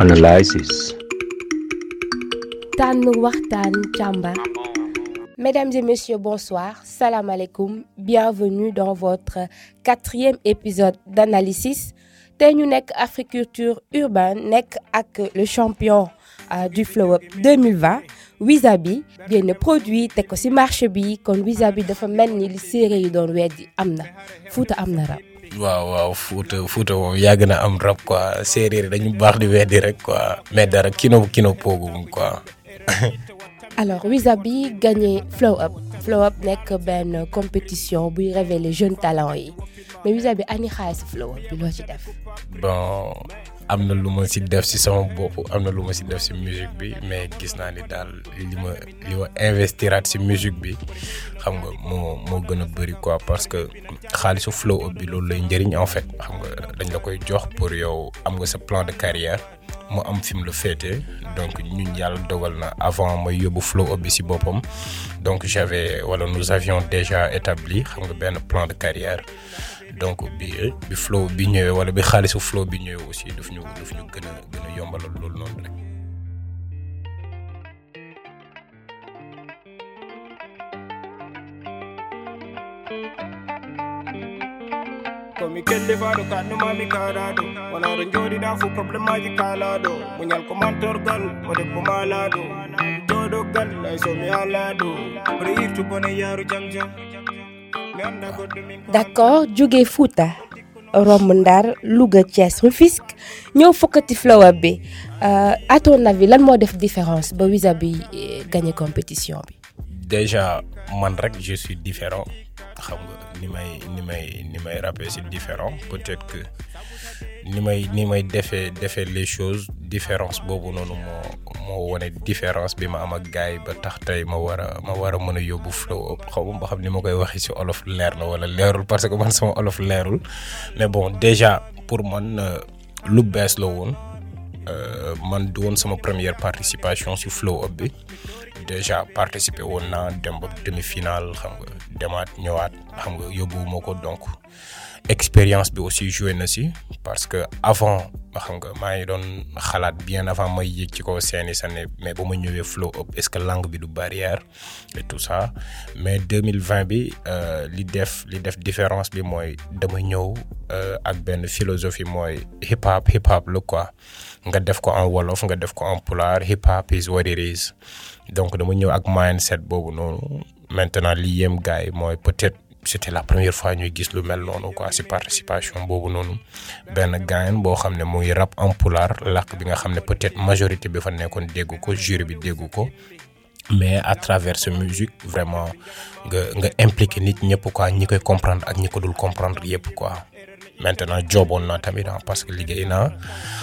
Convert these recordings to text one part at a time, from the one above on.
Analysis. Mesdames et messieurs, bonsoir. Salam alaikum. Bienvenue dans votre quatrième épisode d'Analysis. tey ñu nekk Africulture urbaine nekk ak le champion euh, du Flow Up 2020 Wizabi génn produit teg ko ci marché bi kon Wizabi dafa mel ni li séeréer yi doon weddi am na Fuuta am. Waaw waaw Fouta Fouta moom yàgg na am rab quoi séeréer dañu baax di weddi rek quoi mais dara kino kino poogum quoi. alors Wizabi gagné Flow Up Flow Up nekk benn compétition buy révéler jeunes talents yi mais Wizabi ani xaalis Flow Up bi loo ci def? bon am na lu ma si def si sama bopp am na lu ma si def si musique bi mais gis naa ni daal li ma li ma investiraat si musique bi xam nga moo moo gën a bëri quoi parce que xaalisu Flow Up bi loolu lay njëriñ en fait xam nga dañ la koy jox pour yow am nga sa plan de carrière mu am fi mu la féete donc ñun yàlla dogal na avant may yóbbu Flow Up bi si boppam donc j'avais wala nous avions déjà établi xam nga benn plan de carrière donc bi eh, bi flow bi ñëwee wala bi xaalisu flow bi ñëwee aussi daf ñu daf ñu gën a gën a yombalal loolu noonu rek. komi kelle faɗo kanno mami karaɗo wonaɗo joɗiɗa fo probléme aji kalaɗo muñal ko mantorgal mo debbo malaɗo joɗogal lay somi alaɗo oɗo irtu bone yaaru jam jam d'accord jóge Fouta romb Ndar Louga Thiès Rufisque ñëw fokkati Flow Up bi euh, à ton avis lan moo def différence ba Wizabi eh, gagné compétition bi? déjà man rek je suis différent. Xam nga ni may ni may ni may rappee c'est différent. Peut-être que ni may ni may defee defee les choses différence boobu noonu moo moo wane différence bi ma am ak gars yi ba tax tey ma war a ma war a mën a yóbbu Flow. Xaw ma ba xam ni ma koy waxee ci olof leer na wala leerul parce que man sama olof leerul. Mais bon déjà pour man euh, lu bees la woon. Euh, man du woon sama première participation ci Flow Up bi. Déjà participer woon naa dem ba demi-finale xam nga demaat ñëwaat xam nga yóbbuwuma ko donc expérience bi aussi joué na si parce que avant xam nga maa ngi doon xalaat bien avant may yéeg ci kaw seeni sa ne mais ba ma ñëwee Flow Up est-ce que langue bi du barrière et tout ça. Mais 2020 bi euh, li def li def différence bi mooy dama ñëw euh, ak benn philosophie mooy hip hop hip hop la quoi. Nga def ko en wolof nga def ko en pulaar hip hop is what it is. Donc dama ñëw ak mindset boobu noonu. Maintenant li yem gars yi mooy peut-être c'était la première fois ñuy gis lu mel quoi. Ci participation boobu noonu benn gaayen boo rap en pulaar làkk bi nga peut-être majorité bi fa jury bi ko. Mais à travers sa musique vraiment nga nga impliqué nit quoi. Ñi comprendre ak ñi ko comprendre maintenant jooboon naa tamit ah parce que liggéey naa.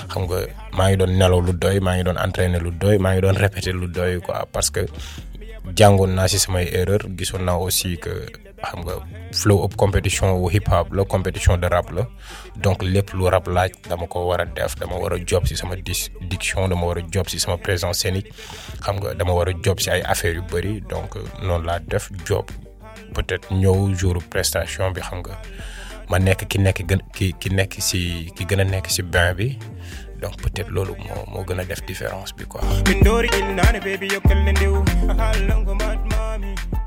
Xam nga maa ngi doon nelaw lu doy ngi entraîner lu doy ngi répéter lu doy quoi. Parce que jàngoon naa samay erreur aussi que xam nga Flow Up compétition wu hip hop la compétition de rap la. Donc lépp lu rap laaj dama ko war a def dama war a job ci sama dis diction dama war a job ci sama présence scénique. Xam nga dama war a job ci ay affaires yu bëri donc noonu laa def job. Peut-être ñëw jour prestation bi xam nga ma nekk ki nekk gën ki ki nekk ci ki gën a nekk ci bain bi. Donc peut-être loolu moo moo gën a def différence bi quoi.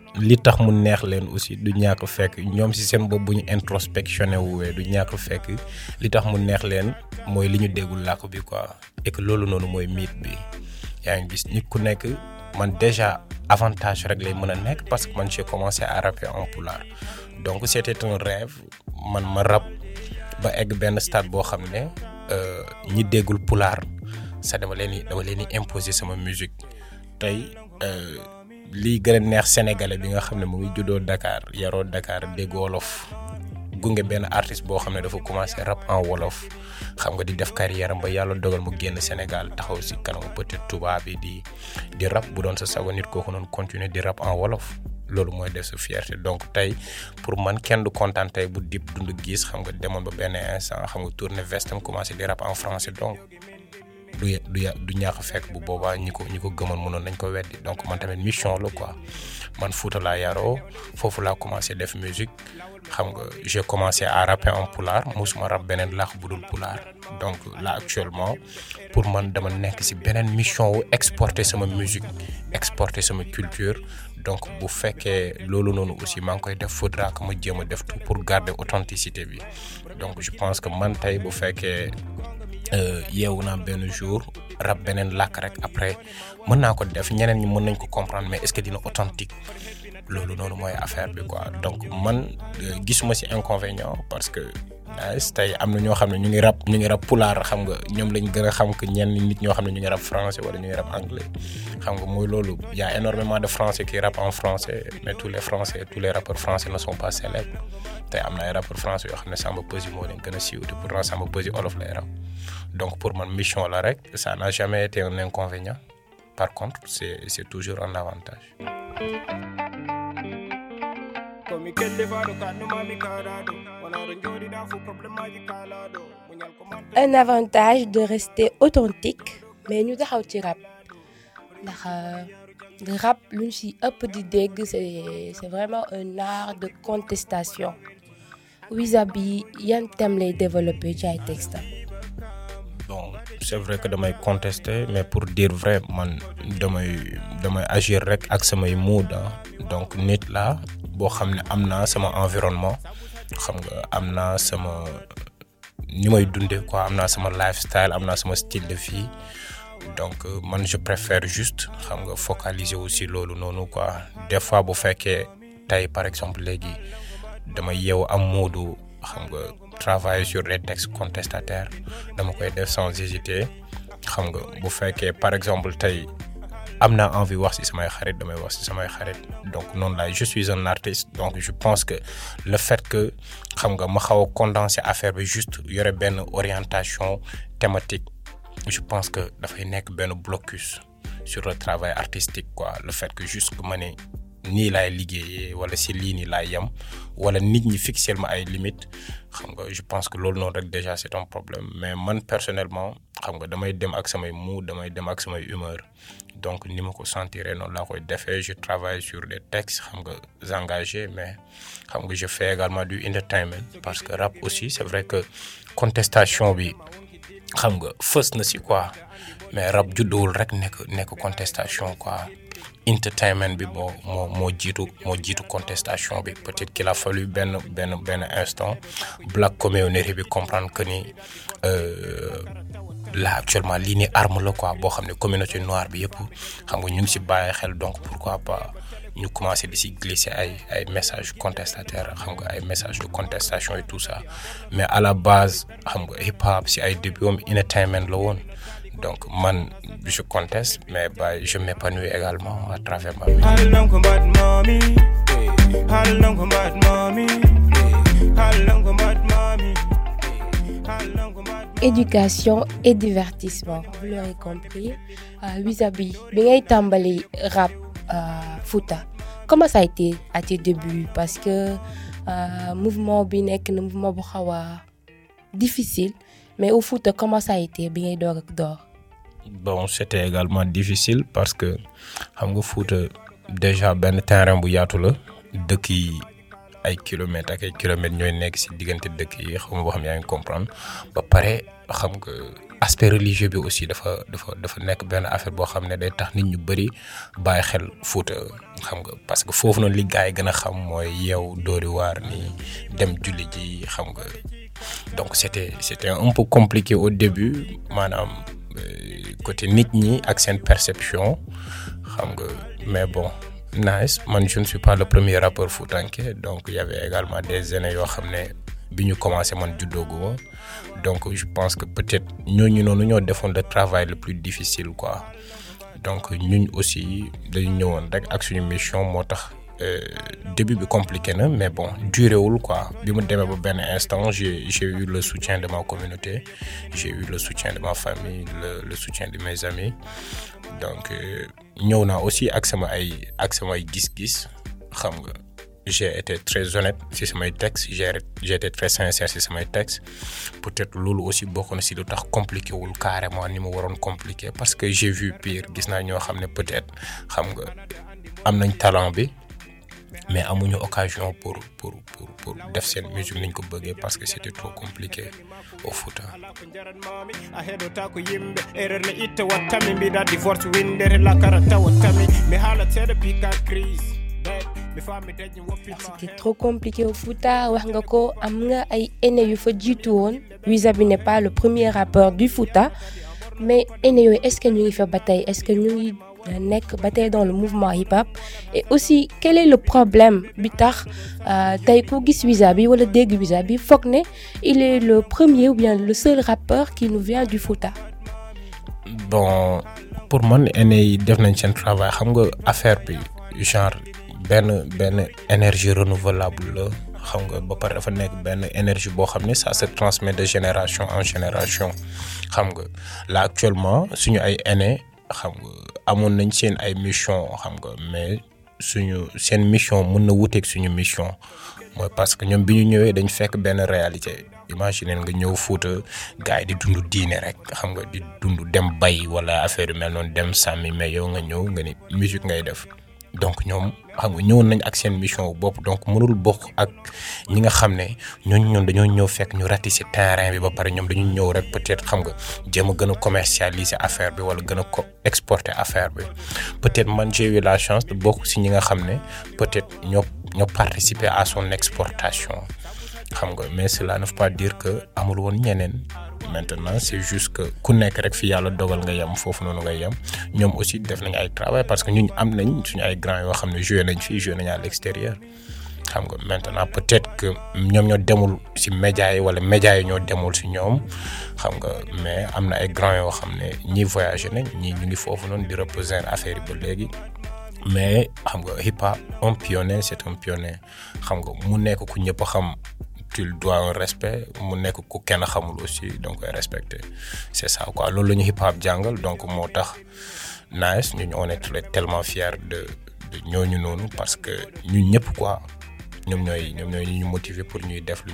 li tax mu neex aussi du ñàkk fekk ñoom ci seen bopp bu ñu introspectionné wuwee du ñàkk fekk li tax mu neex leen mooy li ñu déggul làkk bi quoi et que loolu noonu mooy déjà avantage parce que man j'ai commencé à rapper en donc c'était un rêve man ma ba egg benn stade boo xam ne euh, ñi déggul sa musique. Euh, lii gën neex sénégalais bi nga xam ne mu ngi juddoo Dakar yaroo Dakar dégg wolof gunge benn artiste boo xam ne dafa commencé rap en wolof xam nga di def carrière am ba yàlla dogal mu génn Sénégal taxaw si kanamu peut-être tubaab bi di di rap bu doon sa sago nit kooku noonu continuer di rap en wolof loolu mooy def sa fierté. Donc tey pour man kenn du kontaan tey bu dip dund gis xam nga demoon ba benn instant xam nga tourner vestam commencé di rap en français donc du du du ñàkk fekk bu boobaa ñi ko ñi ko gëmoon donc mission la quoi. Man def musique. J'ai commencé à rapper en pulaar musuma rap beneen laax bu dul donc là actuellement pour man dama nekk mission wu exporter sama musique exporter sama culture. Donc bu fekkee loolu noonu aussi maa ngi def faudra que ma jéem a tout pour garder authenticité donc je pense que yeewu naa benn jour rap beneen làkk rek après mën naa ko def ñeneen ñi mën nañ ko comprendre mais est-ce que dina authentique? Loolu noonu mooy affaire bi quoi. Donc man gisuma ci inconvénient parce que tey am na ñoo xam ne ñu ngi rap ñu ngi rap pulaar xam nga ñoom lañ gën a xam que ñenn nit ñoo xam ñu ngi rap français wala ñu ngi rap anglais. Xam nga mooy loolu y a énormément de français qui rappent en français mais tous les français tous les rappeurs français ne sont pas célèbres. Tey am na ay rappeurs français yoo xam ne Samba Peuzzi moo leen gën a siiw te pourtant Samba Peuzzi olof lay rap. Donc pour man mission la rek ça n'a jamais été un inconvénient. Par contre c'est c'est toujours un avantage. Un avantage de rester authentique mais ñu taxaw ci rap. Ndax rap di dégg c'est vraiment un art de contestation. Bi yan thème lay développer ci ay textes? C'est vrai que damay contester mais pour dire vrai man damay damay agir rek ak samay mood donc nit la boo xam ne am environnement xam nga am lifestyle am naa sama style de vie. Donc man je préfère juste focaliser aussi loolu noonu quoi. Des fois bu fekkee tey par exemple léegi dama yeewu am travailler sur des textes contestataires. Sans hésiter. Par exemple envie wax donc je suis un artiste. Donc je pense que le fait que xam nga ma orientation thématique je pense que dafay nekk benn blocus sur le travail artistique quoi. Le fait que juste que ne nii laay wala nit ñi fixer ma ay limites xam nga je pense que loolu noonu rek déjà c'est un problème. Mais man personnellement xam nga damay dem ak samay mood damay dem ak samay humeur. Donc ni ma ko sentiree noonu laa koy defee. Je travaille sur des textes xam nga engagés mais xam nga je fais également du entertainment parce que rap aussi c'est vrai que contestation bi xam nga fës na si quoi. Mais rap judduwul rek nekk nekk contestation quoi entertainment bi moo moo moo jiitu moo jiitu contestation bi. Peut-être qu'il a fallu benn benn benn instant black community bi comprendre que ni là actuellement lii nii arme la quoi boo xam ne communauté noire bi yëpp xam nga ñu ngi si bàyyi xel donc pourquoi pas ñu commencer di si glisser ay ay messages contestataires xam nga ay messages de contestation et tout ça. Mais à la base xam nga hip hop si ay début entertainment la woon donc man je conteste mais bah, je m'épanouis également à travers ma musique. éducation et divertissement vous l'aurez compris. Bi ngay tàmbali rap Fouta. Comment ça a été à tes débuts? Parce que mouvement bi nekk na mouvement bu xaw a difficile mais au Fouta comment ça a été bi ngay door ak door? Bon c'était également difficile parce que xam nga déjà benn terrain bu yaatu la. Dëkk yi ay kilomètres ak ay kilomètres ñooy nekk ci diggante dëkk yi xam nga xam comprendre. Ba pare aspect religieux aussi dafa dafa dafa nekk benn affaire boo xam ne day tax nit ñu bari bàyyi xel xam parce que foofu noonu li gars yi gën a xam mooy ni dem julli donc c'était c'était un peu compliqué au début maanaam côté nit ñi ak seen perception mais bon nice. Man je ne suis pas le premier rappeur foutanké donc il y avait également des années yoo xam ne bi ñu commencé man juddooguma donc je pense que peut-être ñooñu noonu ñoo defoon le travail le plus difficile quoi. Donc ñun aussi dañu ñëwoon rek ak suñu mission début bi compliqué na mais bon duré wul quoi. Bi mu demee ba benn instant j'ai j'ai eu le soutien de ma communauté j'ai eu le soutien de ma famille le le soutien de mes amis. Donc ñëw naa aussi ak sama ay ak samay gis-gis. Xam nga j'ai été très honnête ci samay textes j'ai j'ai été très sincère ci samay textes. Peut-être loolu aussi bokk na ci lu tax compliqué wul carrément ni compliqué parce que j'ai vu pire. Gis naa ñoo xam peut-être xam nga am nañ talent bi mais amuñu occasion pour pour pour pour def seen musique niñ ko bëggee parce que c'était trop compliqué au Fouta. a heɗotako yimɓe erreur ne itta wattami mbiɗa divorce windere lakara tawattami mi haala seeɗa pika crise Wiza-Bi n'est pas le premier rappeur du Fouta mais aînés yooyu est-ce que ñu ngi fa ba tey? Est-ce que ngi nekk ba dans le mouvement hip-hop. Et aussi quel est le problème bi tax tey ku gis Wiza-Bi wala dégg Wiza-Bi foog ne il est le premier ou bien le seul rappeur qui nous vient du Fouta. bon pour man aînés yi def nañ seen travail. Xam nga affaire bi genre benn benn énergie renouvelable la. Xam nga ba pare dafa énergie boo xam ça se transmet de génération en génération. Xam nga là actuellement suñu ay aînés xam nga amoon nañ seen ay mission xam nga mais suñu seen mission mën na wuteeg suñu mission. Mooy parce que ñoom bi ñu ñëwee dañ fekk benn réalité. Imaginer nga ñëw Fuuta gars di dund diine rek xam nga di dund dem bay wala affaire yu mel noonu dem sàmmi mais yow nga ñëw nga ni musique ngay def donc ñoom xam nga ñëwoon nañ ak seen mission bopp. Donc mënul bokk ak ñi nga xam ne ñooñu ñoom dañoo ñëw fekk ñu ratisser terrain bi ba pare ñoom dañu ñëw rek peut-être xam nga jéem a gën a commercialiser affaire bi wala gën a ko exporter affaire bi. Peut-être man j'ai eu la chance de bokk si ñi nga xam ne peut-être ñoo ñoo participer à son exportation. Xam nga mais cela ne veut pas dire que amul woon ñeneen maintenant c'est juste que ku nekk rek fi yàlla dogal nga yem foofu noonu nga yem. Ñoom aussi def nañ ay travail parce que ñun am nañ suñu ay grands yoo xam ne joué nañ fii joué nañ à l'extérieur. Xam nga maintenant peut-être que ñoom ñoo demul ci médias yi wala médias yi ñoo demul ci ñoom. Xam nga mais am na ay grands yoo xam ne ñii voyagé nañ ñii ñu ngi foofu noonu di représenter affaire yi ba léegi. Mais xam nga hip hop un pionnier c'est un pionnier. Xam nga mu nekk ku ñëpp xam tu dois un respect mu ku kenn xamul aussi donc ça quoi. Hip hop jàngal donc moo tax nice ñu on est tellement fiers de de ñooñu noonu parce que ñun ñëpp quoi. Pour ñuy def lu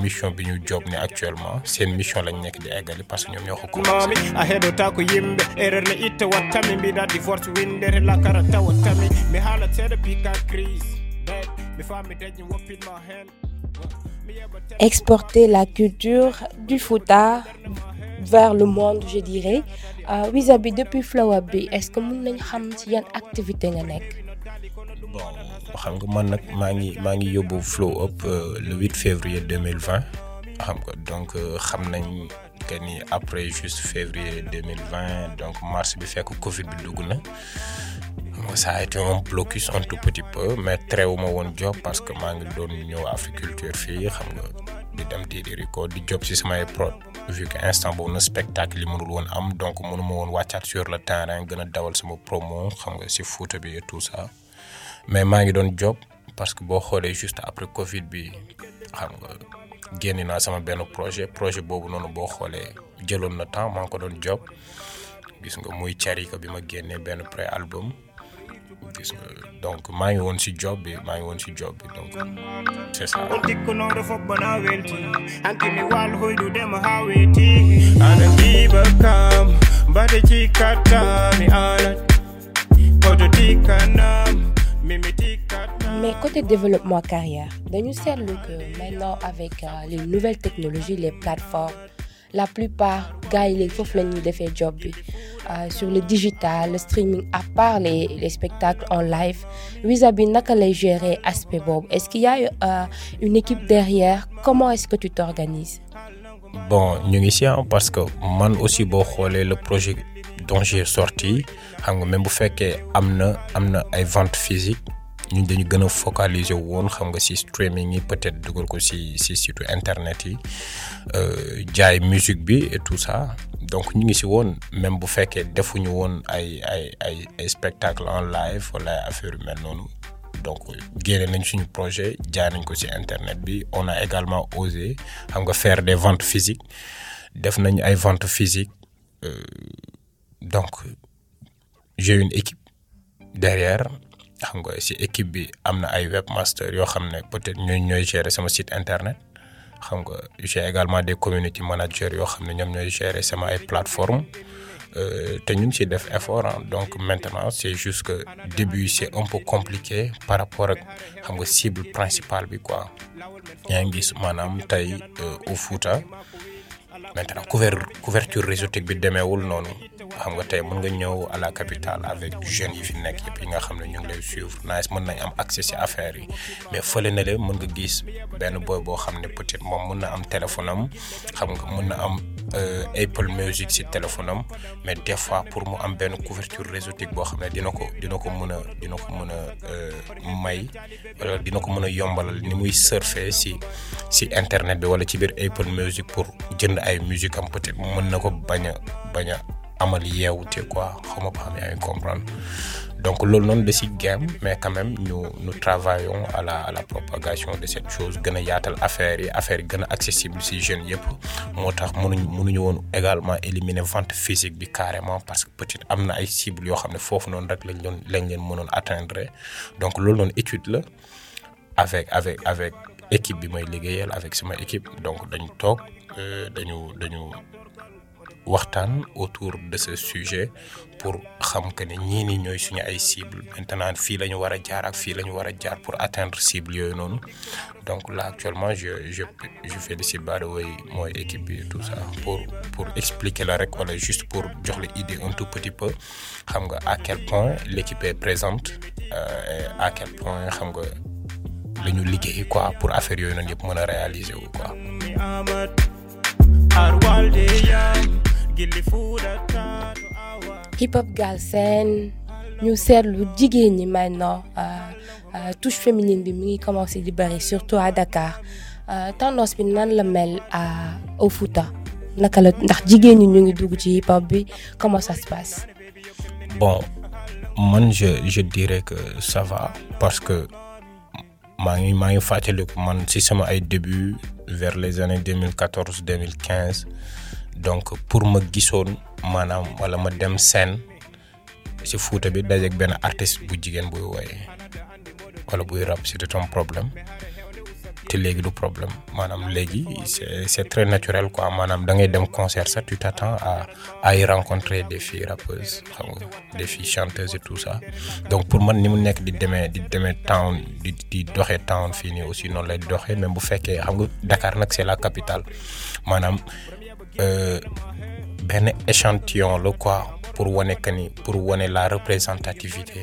mission bi ñu job ni actuellement mission lañ nekk di parce que exporter la culture du Fouta vers le monde je dirais euh, Wiza-Bi depuis Flow Up bi est-ce que mën nañ xam ci yan activité nga nekk? bon xam nga man nag Flow Up le 8 février 2020 xam nga donc xam nañ que après juste février 2020 donc mars bi fekk Covid bi dugg na. Ça a été un blocus un tout petit peu mais teewuma woon job parce que maa ngi doon ñëw Africulture fii xam nga di dem vu que instant boobu na spectacle yi mënul woon am donc sur le terrain gën a dawal sama promo xam nga et tout ça. Mais maa ngi doon job parce que boo xoolee juste après Covid bi sama benn projet. Temps pré-album gis nga donc maa ngi woon ci job bi maa ngi woon ci job bi donc c'est ça. tikkunoɗo welti wal hoydudema ha weeti kam tikkanam mimi mais côté développement carrière dañu seetlu que maintenant avec euh, les nouvelles technologies les plateformes la plupart gars yi léegi foofu la ñuy defee job bi sur le digital le streaming à part les les spectacles en live Wiza-Bi naka lay gérer aspect boobu? Est-ce qu'il y a euh, une équipe derrière? Comment est-ce que tu t'organises? Bon ñu ngi si parce que man aussi boo xoolee le projet dont j'ai sorti xam nga même bu fekkee am na am na ventes ñun dañu gën a focaliser woon xam nga ci streaming yi peut-être dugal ko ci ci site internet yi jaay musique bi et tout ça. Donc ñu ngi ci woon même bu fekkee defuñu woon ay ay ay ay spectacle en live wala ay affaire yu mel noonu. Donc génne nañ suñu projet jaay nañ ko ci internet bi. On a également osé xam nga faire des ventes physiques. Def nañ ay ventes physiques euh, donc j'ai une équipe derrière xam nga ci équipe bi am na ay webmaster yoo xam ne peut-être ñooy ñooy gérer sama site internet. Xam nga j'ai également des community managers yoo xam ne ñoom ñooy gérer sama ay plateformes euh, te ñu ngi def effort hein. donc maintenant c'est juste que début c'est un peu compliqué par rapport ak xam nga cible principale bi quoi. Yaa ngi gis maanaam tey au Fouta. Maintenant couver couverture réseautique bi demeewul noonu xam nga tey mën nga ñëw à la capitale avec jeunes yi fi nekk yëpp yi nga xam ne ñu ngi lay suivre. Nice mën nañ am accès ci affaires yi. Mais fële na le mën nga gis benn boy boo xam ne peut-être moom mën na am téléphone am xam nga mën na am Apple Music ci téléphone am mais des fois pour mu am benn couverture réseautique boo xam ne dina ko dina ko mën a dina ko mën a may wala dina ko mën a yombalal ni muy surfer ci ci internet bi wala ci biir Apple Music pour jënd ay musique am peut-être mën na ko bañ a bañ a amal yeewute quoi xaw ma ba xam yaa comprendre. Donc loolu noonu da ci game mais quand même ñu nous travaillons à la à la propagation de cette chose gën a yaatal affaire yi affaire yi gën accessible ci jeunes yëpp. Moo tax mënuñ mënuñu woon également éliminer vente physique bi carrément parce que peut-être am na ay cibles yoo xam ne foofu noonu rek lañ doon lañ leen mënoon atteindre. Donc loolu noonu étude la avec avec avec équipe bi may liggéeyal avec sama équipe. Donc dañu toog dañu dañu waxtaan autour de ce sujet pour xam que ne ñii nii ñooy suñu ay cibles maintenant fii la ñu war a jaar ak fii la ñu war a jaar pour atteindre cible yooyu noonu. Donc là actuellement je je je félicite by the way mooy équipe bi tout ça pour pour expliquer la rek wala juste pour jox la idée un tout petit peu. Xam nga à quel point l'équipe est présente euh, à quel point xam nga la ñu liggéey quoi pour affaire yooyu noonu yëpp mën a réaliser wu quoi. Hip hop Galsen ñu seetlu jigéen ñi maintenant touche féminine bi mi ngi commencé di bari surtout à Dakar tendance bi nan la mel à au Fouta? Naka la ndax jigéen ñi ñu ngi dugg ci comment ça se passe? bon man je je dirais que ça va parce que maa ngi maa ngi fàttaliku man ci sama ay début vers les années 2014 2015 donc pour ma gisoon maanaam wala ma dem scène ci Fouta bi dajeek benn artiste bu jigéen buy woye wala buy rap c'était un problème? Te léegi du problème. Maanaam léegi c'est très naturel quoi. Maanaam da ngay dem concert sax tu t'attends à à y rencontrer des filles rappeuses xam des filles chanteuses et tout ça. Donc pour man ni mu nekk di demee di demee town di di doxee town fii nii aussi noonu lay doxee même bu fekkee xam nga Dakar nag c'est la capitale. Maanaam benn échantillon la quoi pour wane pour wane la représentativité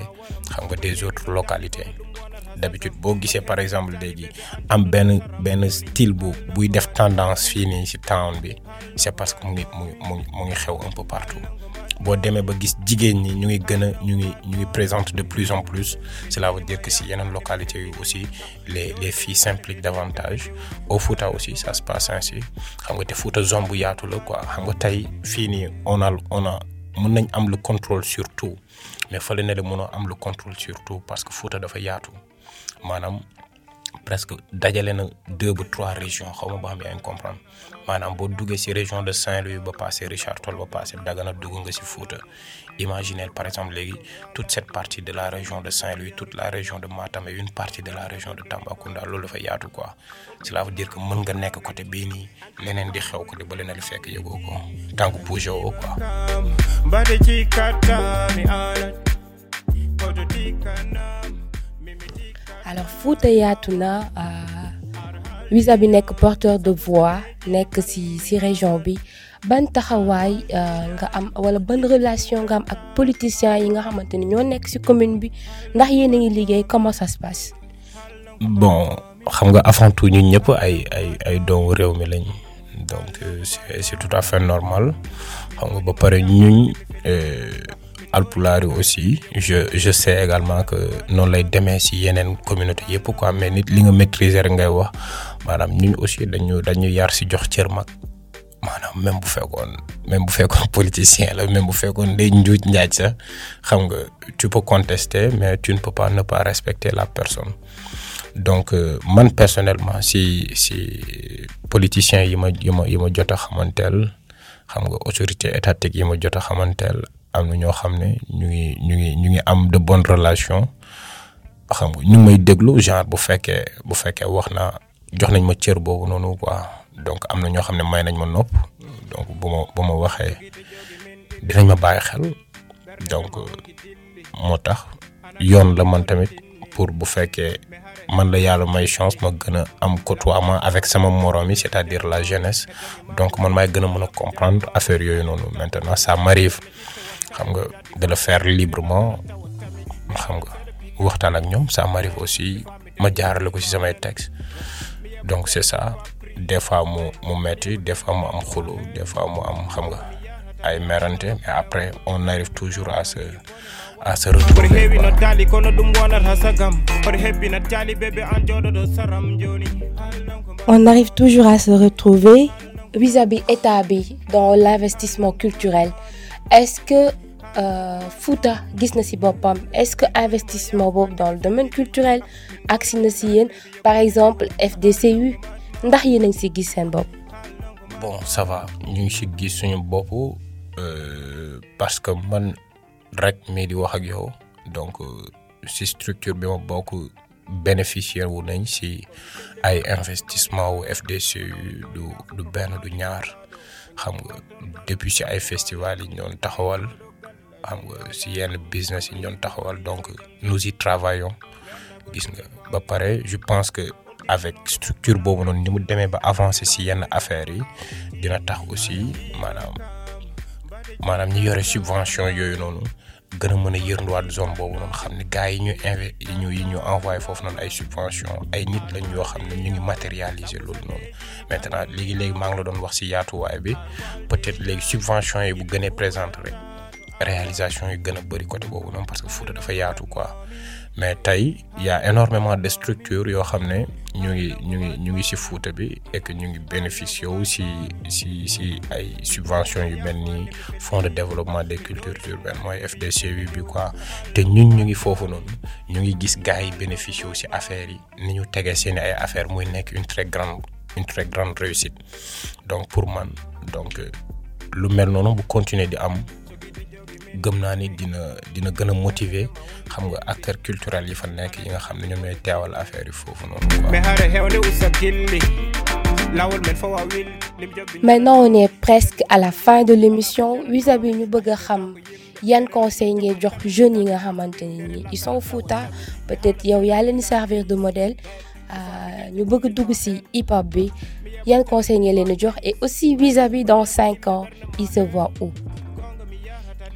des autres localités. D'habitude boo gisee par exemple léegi am benn benn style bu buy def tendance fii ci town bi c'est parce que mu ngi mu ngi xew un peu partout boo demee ba gis jigéen ñi ñu ngi gën a ñu ngi ñu ngi présente de plus en plus. Cela veut dire que ci yeneen localités yu aussi les les filles s'impliquent davantage. Au Fouta aussi ça se passe ainsi. Xam nga te Fouta zone bu yaatu la quoi. Xam nga tey fii nii on a on a mën nañ am le contrôle sur tout. Mais fële ne la mënoo am le contrôle sur tout parce que Fouta dafa yaatu. Maanaam presque dajale na deux ba trois régions xaw ma ba xam yaa ngi comprendre. Maanaam boo duggee ci région de Saint-Louis ba passé Richard Toll ba passé Dagana dugg nga ci Fouta. Imaginez par exemple léegi toute cette partie de la région de Saint-Louis toute la région de Matam et une partie de la région de Tambacounda loolu dafa yaatu quoi. Cela veut dire que mën nga nekk côté bii nii leneen di xew côté ba leneen li fekk yëgoo ko tant que bougé woo quoi. Alors Fouta yaatu na Wiza bi nekk porteur de voix nekk ci ci région bi ban taxawaay nga am wala ban relation nga am ak politiciens yi nga xamante ni ñoo nekk ci commune bi ndax yéen ngi liggéey comment ça se passe? bon xam nga avant tout ñun ñëpp ay ay ay doomu réew mi lañ donc c'est c'est tout à fait normal xam nga ba pare ñun. Alpulaar yi aussi. Je je sais également que noonu lay demee ci yeneen communauté yëpp quoi. Mais nit li nga maîtriser rek ngay wax. Maanaam ñun aussi dañu dañu yar ci jox cër mag. Maanaam même bu fekkoon même bu fekkoon politicien la même bu fekkoon day njuuj njaaj sax xam nga tu peux contester mais tu ne peux pas ne pas respecter la personne. Donc man personnellement si si politiciens yi ma yi ma yi ma jot a xamanteel xam nga autorité étatique yi ma jot a xamanteel am na ñoo xam ne ñu ngi ñu ngi ñu ngi am de bonnes relations. Xam nga ñu may déglu genre bu fekkee bu fekkee wax naa jox nañ ma cër boobu noonu quoi. Donc am na ñoo xam ne may nañ ma nopp. Donc bu ma bu ma waxee dinañ ma bàyyi xel. Donc moo tax yoon la man tamit pour bu fekkee man la yàlla may chance ma gën a am côtoiement avec sama morom yi c'est-à-dire la jeunesse. Donc man maay gën a mën a comprendre affaire yooyu noonu. Maintenant ça m'arrive xam nga de le faire librement xam nga waxtaan ak ñoom ça m'arrive aussi ma jaarale ko ci samay texte donc c'est ça des fois mu mu metti des fois mu am xulu des fois mu am xam nga ay merante mais après on arrive toujours à se à se retrouver. On arrive toujours à se retrouver vis-à-vis état bi dans l'investissement culturel est-ce que euh, Fouta gis na ci boppam? Est-ce que investissement boobu dans le domaine culturel agsi na ci yéen? Par exemple FDCU ndax yéen a ngi gis seen bopp? bon ça va ñu ngi ci gis suñu bopp parce que man rek mii di wax ak yow donc ci structure bi ma bokk bénéficiaire wu nañ ci ay investissement wu FDCU du du benn du ñaar xam nga depuis ci ay festival yi ñu doon taxawal xam nga ci yenn business yi ñu doon taxawal donc nous y travaillons. Gis nga ba pare je pense que avec structure boobu noonu ni mu demee ba avancer ci yenn affaires yi dina tax aussi maanaam maanaam ñi yore subvention yooyu noonu gën a mën a yërnduwaat zone boobu noonu xam ne gars ñu ñu envoyé subvention ay nit lañ ñu matérialiser maintenant la doon wax ci peut-être léegi subvention yi bu gënee présente rek réalisation parce mais tey y a énormément de structures yoo xam ne ñu ngi ñu ngi ñu ngi ci Fouta bi et que ñu ngi bénéficier wu ci ci ay subventions yu mel fonds de développement des cultures urbaines mooy FDCU bi quoi. Te ñun ñu ngi foofu noonu ñu ngi gis gars yi bénéficier wu ci affaires yi ni ñu tegee seeni ay affaires muy nekk une très grande une très grande réussite. Donc pour man donc lu mel noonu bu continuer di am gëm naa ni dina dina gën a motiver xam nga acteurs culturels yi fa nekk yi nga xam ne ñoom ñooy teewal affaire yi foofu noonu quoi. Maintenant, on est presque à la fin de l'émission. Vis-à-vis ñu bëgg a xam yan conseil jox jeunes yi nga xamante ne ni ils sont Fouta peut-être yow yaa leen servir de modèle. Ñu bëgg dugg ci hip hop bi. Yan conseil leen jox? Et aussi vis-à-vis dans cinq ans ils se voient où?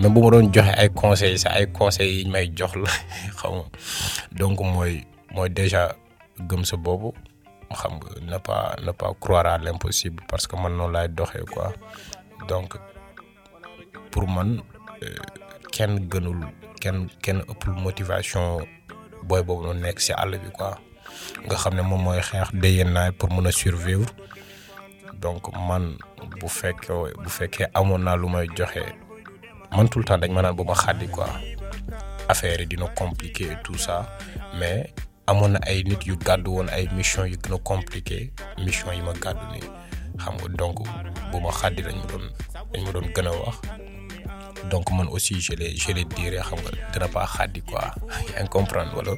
même bu ma doon joxe ay conseils sax ay yi donc mooy mooy déjà gëm sa boobu xam nga ne pas ne pas croire à l'impossible parce que man noonu laay doxee quoi. Donc pour man kenn gënul kenn kenn motivation booy boobu noonu nekk ci àll bi quoi. Ne moom mooy xeex pour mën survivre. Donc man bu fekkee bu fekkee amoon naa lu may joxe. Man tout le temps dañ ma naan bu ma quoi. Affaire dina compliqué et tout ça mais amoon ay nit yu gàddu woon ay mission yu compliqué mission yi ma donc bu ma xàddi doon dañ ma doon wax. Donc man aussi je les je les dirais xam nga dina pas quoi. Yaa comprendre wala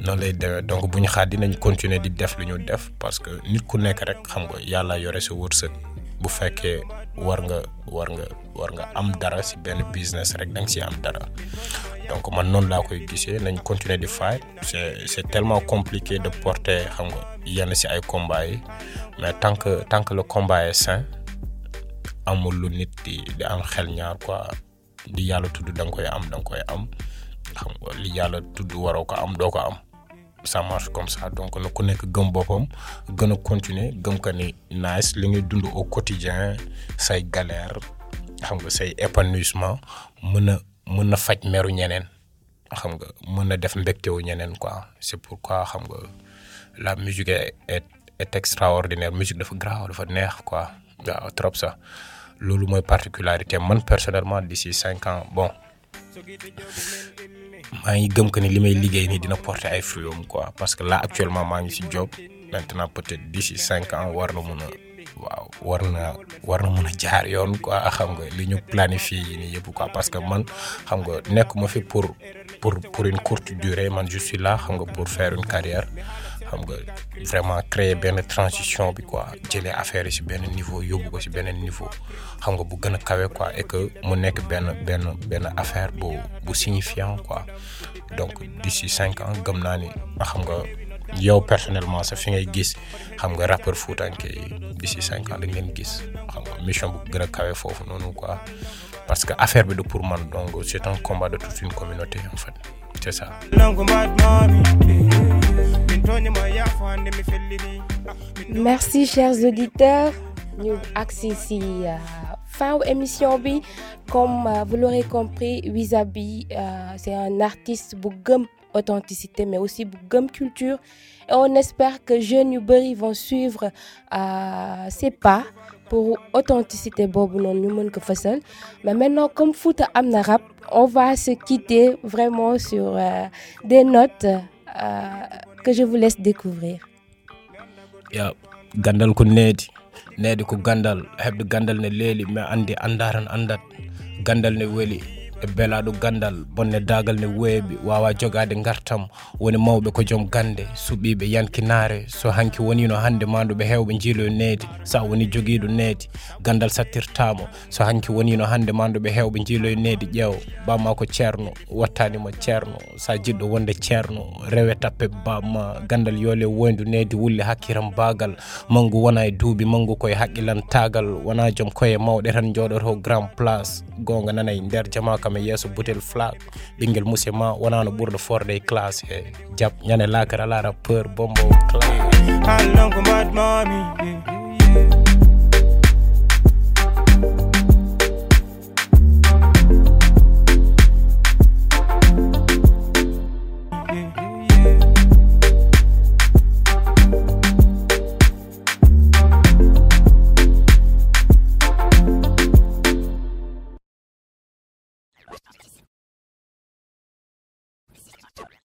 noonu lay demee. Donc bu ñu nañ continuer di def def parce que nit ku nekk rek xam nga yàlla sa bu war nga war nga am ci benn business rek da nga ci am dara. Donc man noonu laa koy gisee nañ continuer di fight. C'est c'est tellement compliqué de porter xam nga yenn ci ay combats yi mais tant que tant que le combat est sain amul lu nit di di am xel ñaar quoi. Yàlla tudd da am da nga koy am. Xam nga li yàlla tudd waroo am doo ko am. Ça marche comme ça. Donc na ku nekk gëm boppam gën a continuer gëm ko ni nice li ngay dund au quotidien say galère xam nga say épanouissement mën a mën na faj meru ñeneen. Xam nga mën na def mbégtewu ñeneen quoi. C'est pourquoi xam nga la musique est est extraordinaire. Musique dafa graaw dafa neex quoi. Waaw trop ça. Loolu mooy particularité man personnellement d'ici cinq ans. Bon maa ngi gëm que ni li may liggéey nii dina porter ay fruits quoi. Parce que là actuellement maa ngi ci job. Maintenant peut-être d'ici cinq ans war na mun a waaw war na war na mun a jaar yoon quoi. Xam nga li ñu planifié yi nii yëpp quoi. Parce que man xam nga nekkuma fi pour pour pour une courte durée. Man je suis là xam nga pour faire une carrière. Xam nga vraiment créer benn transition bi quoi. Jëlee affaire yi ci benn niveau yóbbu ko ci beneen niveau. Xam nga bu gën a kawe quoi et que mu nekk benn benn benn affaire bu bu signifiant quoi. Donc d'ici cinq ans gëm naa ni xam nga yow personnellement sa fi ngay gis xam nga rappeur Foutanké yi d'ici cinq ans dañ leen gis xam nga mission bu gën a kawe foofu quoi. Parce que affaire bi pour man c'est un combat de toute une communauté en fait. C'est ça. merci chers auditeurs. Ñu agsi ci fin émission bi. Comme vous l'aurez compris Wizaby c'est un artiste bu gëm authenticité mais aussi bu culture. Et on espère que jeunes yu vont suivre ses pas pour authenticité boobu noonu ñu mën ko mais maintenant comme Fouta am na rap on va se quitter vraiment sur des notes que je vous laisse découvrir. Ya gandal ko needi needi ko gandal heɓde gandal ne leeli mais andi andaran andat gandal ne weli e belaɗo gandal bonne dagal ne weeɓi wawa jogade gartam woni mawɓe ko joom gande suɓiɓe yankinare so hanki wonino hande manduɓe hewɓe jiiloyo needi sa woni joguiɗo needi gandal sattirtamo so hanki wonino hande manduɓe hewɓe jiiloyo needi ƴeew bamma ko ceerno wattanima ceerno sa jiɗɗo wonde ceerno rewe tappe bamma gandal yoole woydu needi wulle hakkiram bagal mangu wona e duuɓi mangu koye haqqilantagal wona joom koye mawɗe tan joɗoto grand place gonga nanayi nder jama kam e yeeso boutel flag ɓinguel musse ma wonano ɓurɗo forde e classe e jab. Ñande lakara lara peur bombo cla